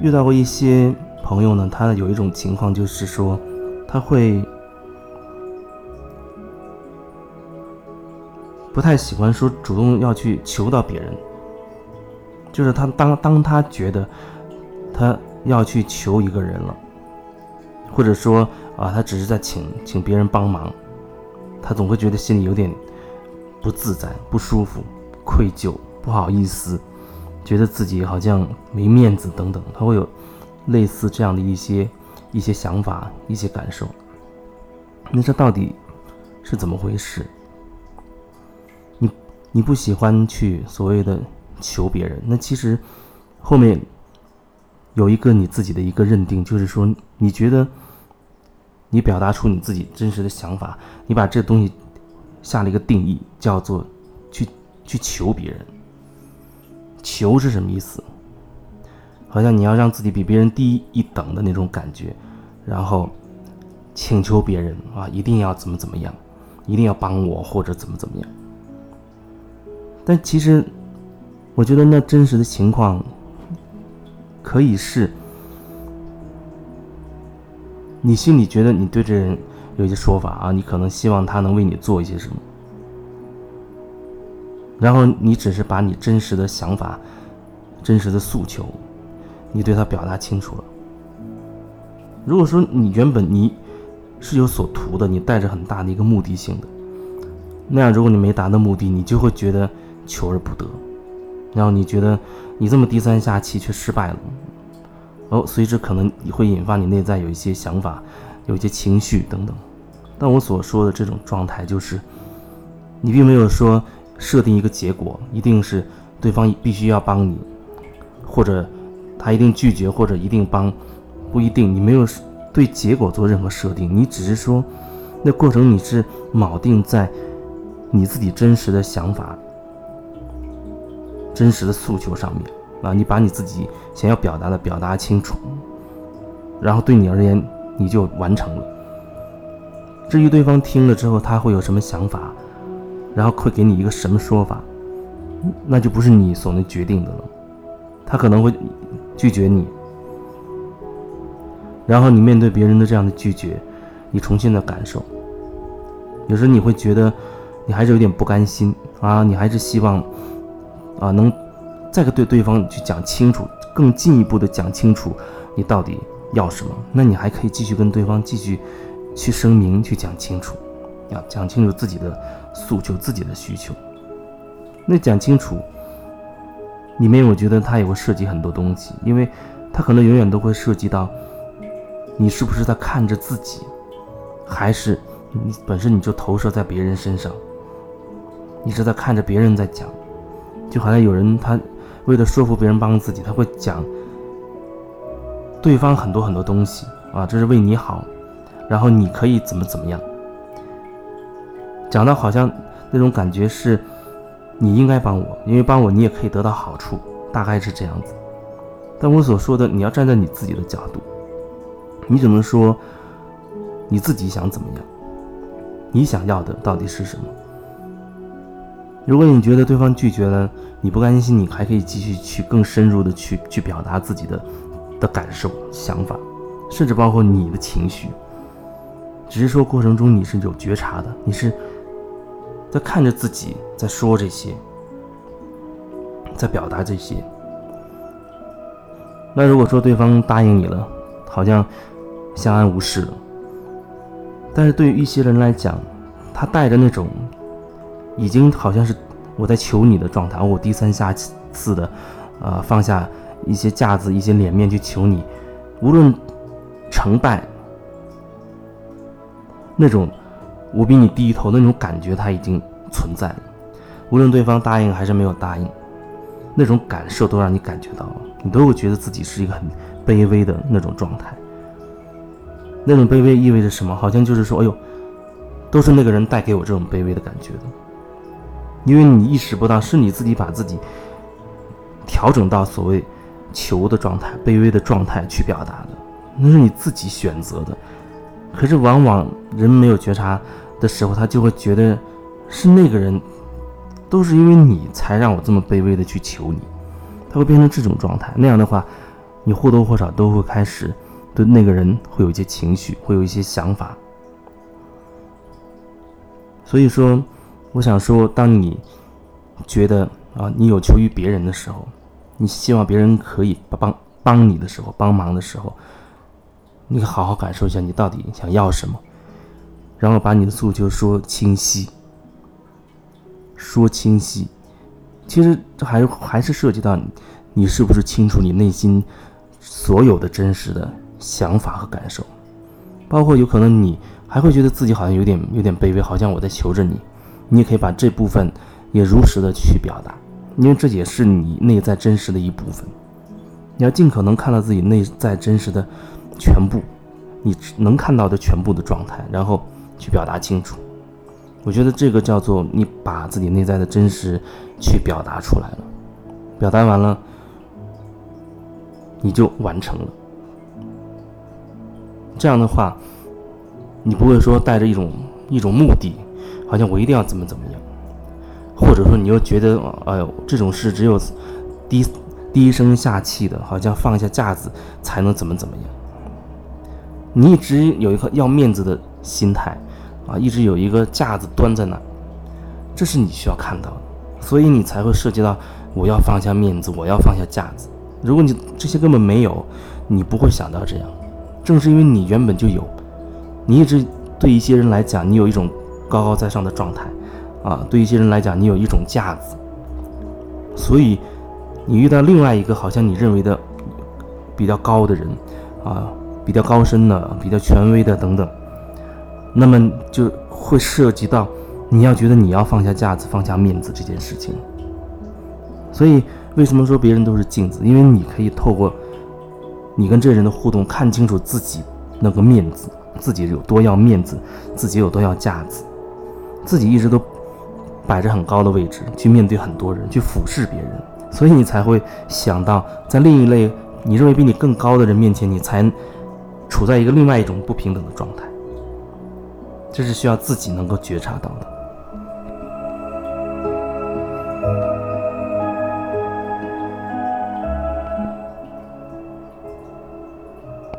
遇到过一些朋友呢，他有一种情况就是说，他会不太喜欢说主动要去求到别人，就是他当当他觉得他要去求一个人了，或者说啊，他只是在请请别人帮忙，他总会觉得心里有点不自在、不舒服、愧疚、不好意思。觉得自己好像没面子等等，他会有类似这样的一些一些想法、一些感受。那这到底是怎么回事？你你不喜欢去所谓的求别人，那其实后面有一个你自己的一个认定，就是说你觉得你表达出你自己真实的想法，你把这东西下了一个定义，叫做去去求别人。求是什么意思？好像你要让自己比别人低一等的那种感觉，然后请求别人啊，一定要怎么怎么样，一定要帮我或者怎么怎么样。但其实，我觉得那真实的情况，可以是，你心里觉得你对这人有一些说法啊，你可能希望他能为你做一些什么。然后你只是把你真实的想法、真实的诉求，你对他表达清楚了。如果说你原本你是有所图的，你带着很大的一个目的性的，那样如果你没达到目的，你就会觉得求而不得，然后你觉得你这么低三下气却失败了，哦，随之可能你会引发你内在有一些想法、有一些情绪等等。但我所说的这种状态，就是你并没有说。设定一个结果，一定是对方必须要帮你，或者他一定拒绝，或者一定帮，不一定。你没有对结果做任何设定，你只是说，那过程你是铆定在你自己真实的想法、真实的诉求上面啊。你把你自己想要表达的表达清楚，然后对你而言，你就完成了。至于对方听了之后他会有什么想法？然后会给你一个什么说法，那就不是你所能决定的了。他可能会拒绝你，然后你面对别人的这样的拒绝，你重新的感受。有时候你会觉得你还是有点不甘心啊，你还是希望啊能再个对对方去讲清楚，更进一步的讲清楚你到底要什么。那你还可以继续跟对方继续去声明，去讲清楚，要讲清楚自己的。诉求自己的需求，那讲清楚，里面我觉得它也会涉及很多东西，因为它可能永远都会涉及到你是不是在看着自己，还是你本身你就投射在别人身上，你是在看着别人在讲，就好像有人他为了说服别人帮自己，他会讲对方很多很多东西啊，这是为你好，然后你可以怎么怎么样。讲到好像那种感觉是，你应该帮我，因为帮我你也可以得到好处，大概是这样子。但我所说的，你要站在你自己的角度，你只能说你自己想怎么样，你想要的到底是什么？如果你觉得对方拒绝了，你不甘心，你还可以继续去更深入的去去表达自己的的感受、想法，甚至包括你的情绪。只是说过程中你是有觉察的，你是。在看着自己，在说这些，在表达这些。那如果说对方答应你了，好像相安无事了。但是对于一些人来讲，他带着那种已经好像是我在求你的状态，我低三下四的，呃，放下一些架子、一些脸面去求你，无论成败，那种。我比你低头的那种感觉，他已经存在。无论对方答应还是没有答应，那种感受都让你感觉到了，你都会觉得自己是一个很卑微的那种状态。那种卑微意味着什么？好像就是说，哎呦，都是那个人带给我这种卑微的感觉的。因为你意识不到，是你自己把自己调整到所谓求的状态、卑微的状态去表达的，那是你自己选择的。可是往往人没有觉察的时候，他就会觉得是那个人，都是因为你才让我这么卑微的去求你，他会变成这种状态。那样的话，你或多或少都会开始对那个人会有一些情绪，会有一些想法。所以说，我想说，当你觉得啊，你有求于别人的时候，你希望别人可以帮帮你的时候，帮忙的时候，你好好感受一下，你到底想要什么，然后把你的诉求说清晰，说清晰。其实这还还是涉及到你，你是不是清楚你内心所有的真实的想法和感受，包括有可能你还会觉得自己好像有点有点卑微，好像我在求着你，你也可以把这部分也如实的去表达，因为这也是你内在真实的一部分。你要尽可能看到自己内在真实的全部，你能看到的全部的状态，然后去表达清楚。我觉得这个叫做你把自己内在的真实去表达出来了，表达完了，你就完成了。这样的话，你不会说带着一种一种目的，好像我一定要怎么怎么样，或者说你又觉得，哎呦，这种事只有低低声下气的，好像放下架子才能怎么怎么样。你一直有一颗要面子的心态。啊，一直有一个架子端在那，这是你需要看到的，所以你才会涉及到我要放下面子，我要放下架子。如果你这些根本没有，你不会想到这样。正是因为你原本就有，你一直对一些人来讲，你有一种高高在上的状态，啊，对一些人来讲，你有一种架子，所以你遇到另外一个好像你认为的比较高的人，啊，比较高深的、比较权威的等等。那么就会涉及到你要觉得你要放下架子、放下面子这件事情。所以为什么说别人都是镜子？因为你可以透过你跟这人的互动，看清楚自己那个面子，自己有多要面子，自己有多要架子，自己一直都摆着很高的位置去面对很多人，去俯视别人，所以你才会想到在另一类你认为比你更高的人面前，你才处在一个另外一种不平等的状态。这是需要自己能够觉察到的。